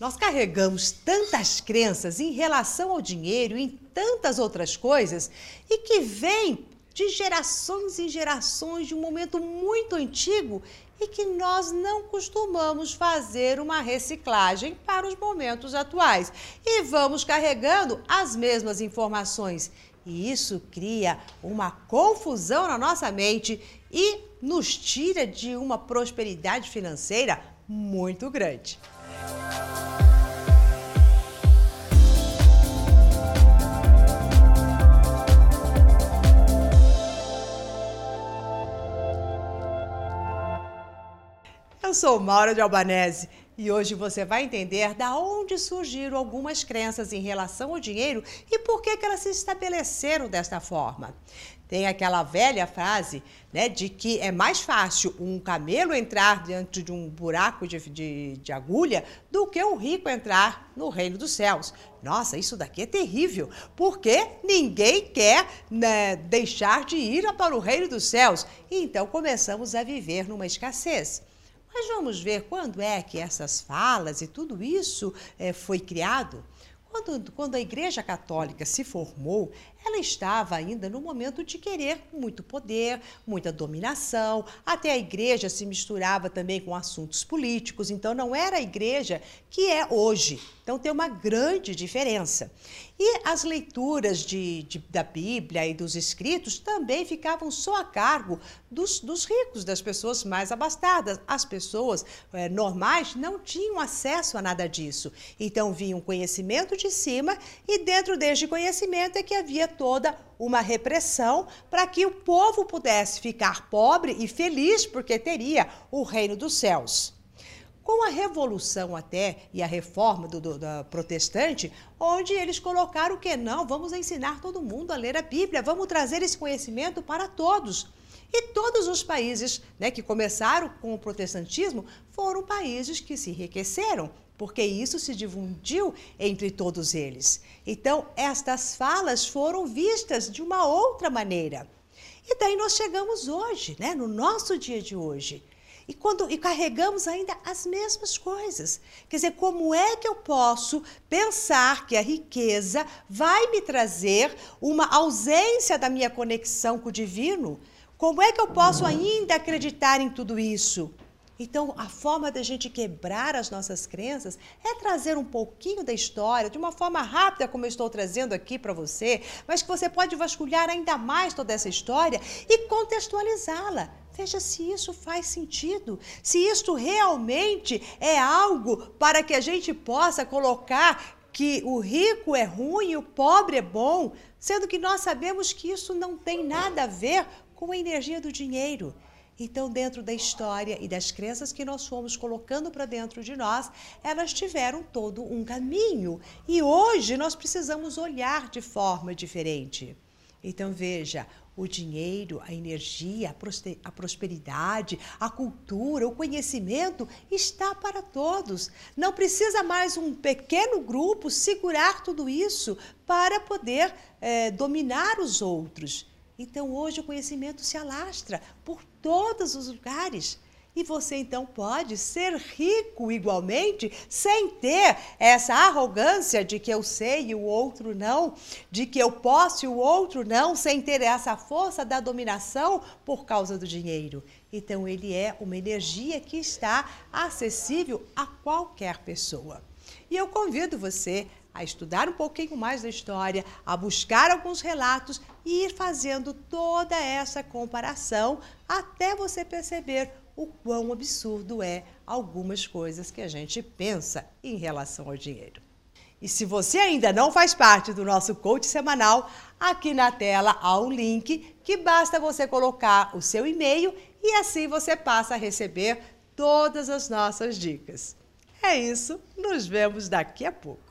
Nós carregamos tantas crenças em relação ao dinheiro e em tantas outras coisas e que vêm de gerações em gerações de um momento muito antigo e que nós não costumamos fazer uma reciclagem para os momentos atuais. E vamos carregando as mesmas informações. E isso cria uma confusão na nossa mente e nos tira de uma prosperidade financeira muito grande. Sou Maura de Albanese e hoje você vai entender da onde surgiram algumas crenças em relação ao dinheiro e por que, que elas se estabeleceram desta forma. Tem aquela velha frase né, de que é mais fácil um camelo entrar dentro de um buraco de, de, de agulha do que um rico entrar no reino dos céus. Nossa, isso daqui é terrível, porque ninguém quer né, deixar de ir para o reino dos céus. Então começamos a viver numa escassez. Mas vamos ver quando é que essas falas e tudo isso é, foi criado. Quando, quando a Igreja Católica se formou, ela estava ainda no momento de querer muito poder, muita dominação. Até a igreja se misturava também com assuntos políticos, então não era a igreja que é hoje. Então tem uma grande diferença. E as leituras de, de, da Bíblia e dos escritos também ficavam só a cargo dos, dos ricos, das pessoas mais abastadas. As pessoas é, normais não tinham acesso a nada disso. Então vinha um conhecimento de cima e dentro deste conhecimento é que havia toda uma repressão para que o povo pudesse ficar pobre e feliz porque teria o reino dos céus. Com a revolução até e a reforma do, do, do, protestante, onde eles colocaram que não, vamos ensinar todo mundo a ler a Bíblia, vamos trazer esse conhecimento para todos. E todos os países né, que começaram com o protestantismo foram países que se enriqueceram, porque isso se difundiu entre todos eles. Então, estas falas foram vistas de uma outra maneira. E daí nós chegamos hoje, né, no nosso dia de hoje. E, quando, e carregamos ainda as mesmas coisas. Quer dizer, como é que eu posso pensar que a riqueza vai me trazer uma ausência da minha conexão com o divino? Como é que eu posso ainda acreditar em tudo isso? Então, a forma da gente quebrar as nossas crenças é trazer um pouquinho da história, de uma forma rápida, como eu estou trazendo aqui para você, mas que você pode vasculhar ainda mais toda essa história e contextualizá-la. Veja se isso faz sentido, se isto realmente é algo para que a gente possa colocar que o rico é ruim e o pobre é bom, sendo que nós sabemos que isso não tem nada a ver com a energia do dinheiro. Então, dentro da história e das crenças que nós fomos colocando para dentro de nós, elas tiveram todo um caminho. E hoje nós precisamos olhar de forma diferente. Então, veja, o dinheiro, a energia, a prosperidade, a cultura, o conhecimento está para todos. Não precisa mais um pequeno grupo segurar tudo isso para poder é, dominar os outros. Então hoje o conhecimento se alastra por todos os lugares. E você então pode ser rico igualmente, sem ter essa arrogância de que eu sei e o outro não, de que eu posso e o outro não, sem ter essa força da dominação por causa do dinheiro. Então, ele é uma energia que está acessível a qualquer pessoa. E eu convido você a estudar um pouquinho mais da história, a buscar alguns relatos e ir fazendo toda essa comparação até você perceber o quão absurdo é algumas coisas que a gente pensa em relação ao dinheiro. E se você ainda não faz parte do nosso coach semanal, aqui na tela há um link que basta você colocar o seu e-mail e assim você passa a receber todas as nossas dicas. É isso, nos vemos daqui a pouco.